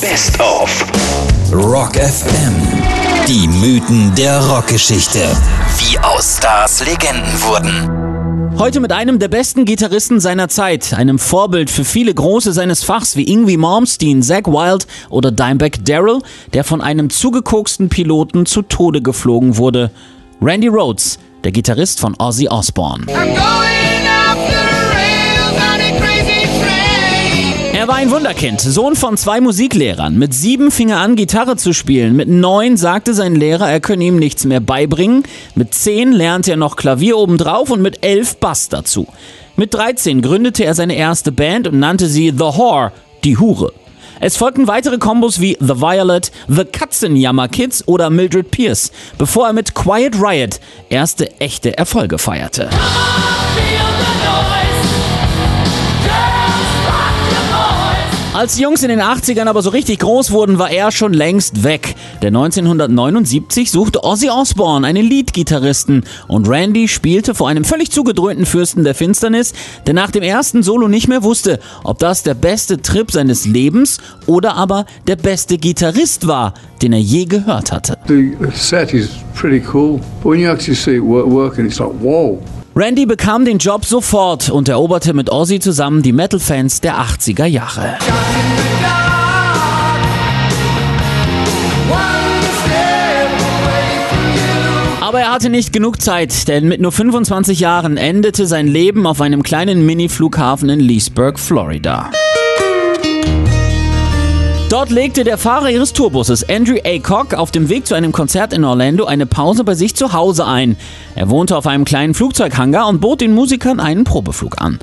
Best of Rock FM. Die Mythen der Rockgeschichte. Wie aus Stars Legenden wurden. Heute mit einem der besten Gitarristen seiner Zeit, einem Vorbild für viele Große seines Fachs wie Ingwie Malmsteen, Zack Wild oder Dimebag Darrell, der von einem zugekoksten Piloten zu Tode geflogen wurde. Randy Rhoads, der Gitarrist von Ozzy Osbourne. Er war ein Wunderkind, Sohn von zwei Musiklehrern. Mit sieben fing er an, Gitarre zu spielen. Mit neun sagte sein Lehrer, er könne ihm nichts mehr beibringen. Mit zehn lernte er noch Klavier obendrauf und mit elf Bass dazu. Mit 13 gründete er seine erste Band und nannte sie The Whore, die Hure. Es folgten weitere Kombos wie The Violet, The Katzenjammer Kids oder Mildred Pierce, bevor er mit Quiet Riot erste echte Erfolge feierte. Als die Jungs in den 80ern aber so richtig groß wurden, war er schon längst weg. Denn 1979 suchte Ozzy Osbourne einen Leadgitarristen und Randy spielte vor einem völlig zugedröhnten Fürsten der Finsternis, der nach dem ersten Solo nicht mehr wusste, ob das der beste Trip seines Lebens oder aber der beste Gitarrist war, den er je gehört hatte. The set is pretty cool, but when you actually see it work, working, it's like, whoa. Randy bekam den Job sofort und eroberte mit Ozzy zusammen die Metal-Fans der 80er Jahre. Aber er hatte nicht genug Zeit, denn mit nur 25 Jahren endete sein Leben auf einem kleinen Mini-Flughafen in Leesburg, Florida. Dort legte der Fahrer ihres Tourbusses, Andrew Aycock, auf dem Weg zu einem Konzert in Orlando eine Pause bei sich zu Hause ein. Er wohnte auf einem kleinen Flugzeughangar und bot den Musikern einen Probeflug an.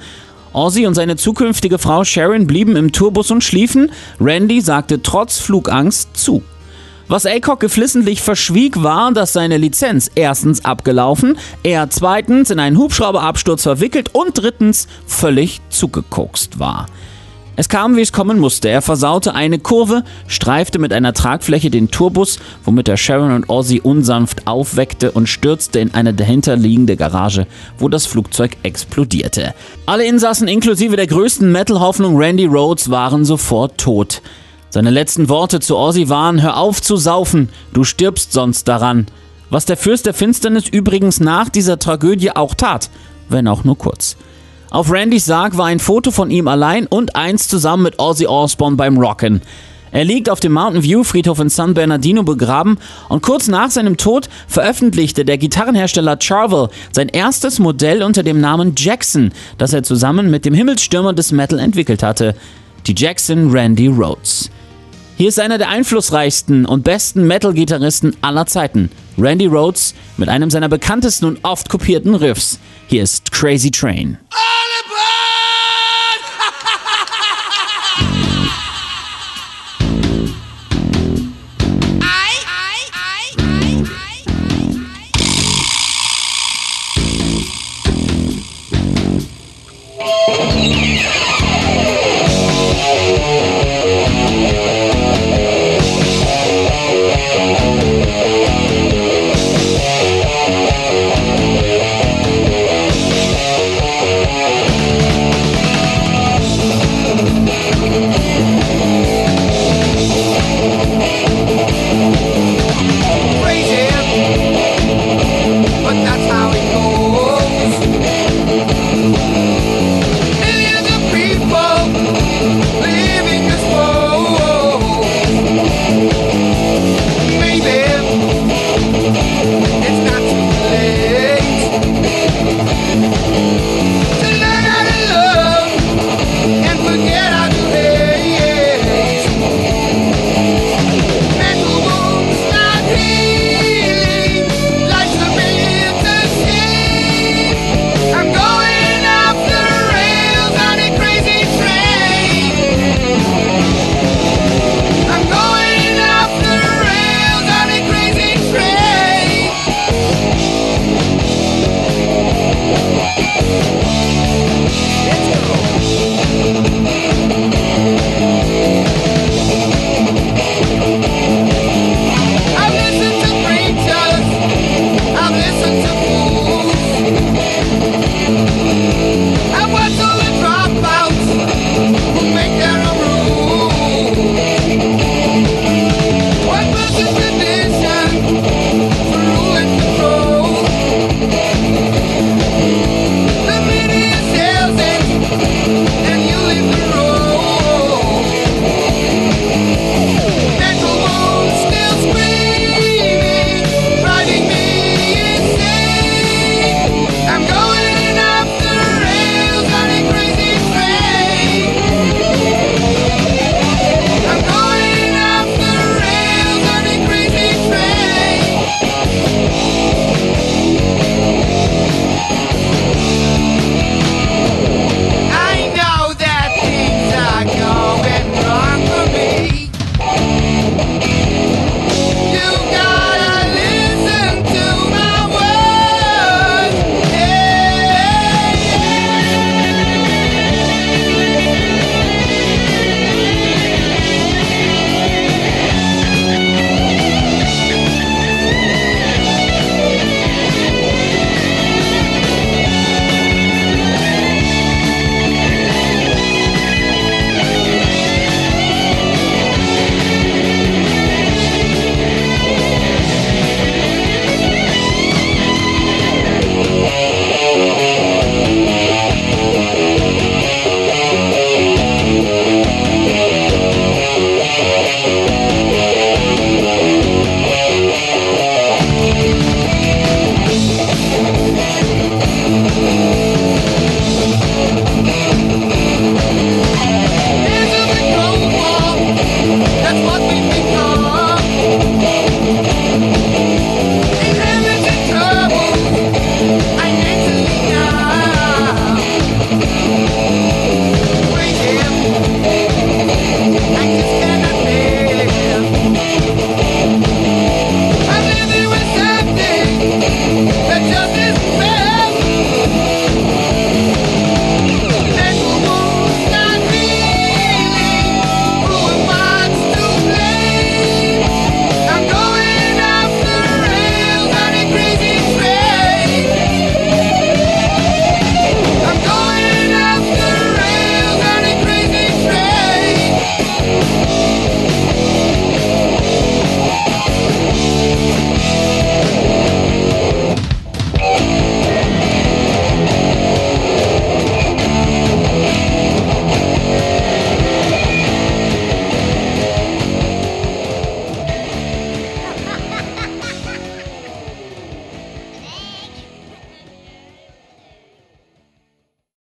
Ozzy und seine zukünftige Frau Sharon blieben im Tourbus und schliefen. Randy sagte trotz Flugangst zu. Was Aycock geflissentlich verschwieg, war, dass seine Lizenz erstens abgelaufen, er zweitens in einen Hubschrauberabsturz verwickelt und drittens völlig zugekokst war. Es kam, wie es kommen musste. Er versaute eine Kurve, streifte mit einer Tragfläche den Tourbus, womit er Sharon und Ozzy unsanft aufweckte und stürzte in eine dahinterliegende Garage, wo das Flugzeug explodierte. Alle Insassen inklusive der größten Metal-Hoffnung Randy Rhodes waren sofort tot. Seine letzten Worte zu Ozzy waren, hör auf zu saufen, du stirbst sonst daran. Was der Fürst der Finsternis übrigens nach dieser Tragödie auch tat, wenn auch nur kurz. Auf Randys Sarg war ein Foto von ihm allein und eins zusammen mit Ozzy Osbourne beim Rocken. Er liegt auf dem Mountain View Friedhof in San Bernardino begraben und kurz nach seinem Tod veröffentlichte der Gitarrenhersteller Charvel sein erstes Modell unter dem Namen Jackson, das er zusammen mit dem Himmelsstürmer des Metal entwickelt hatte. Die Jackson Randy Rhodes. Hier ist einer der einflussreichsten und besten Metal-Gitarristen aller Zeiten, Randy Rhodes, mit einem seiner bekanntesten und oft kopierten Riffs. Hier ist Crazy Train. Ah!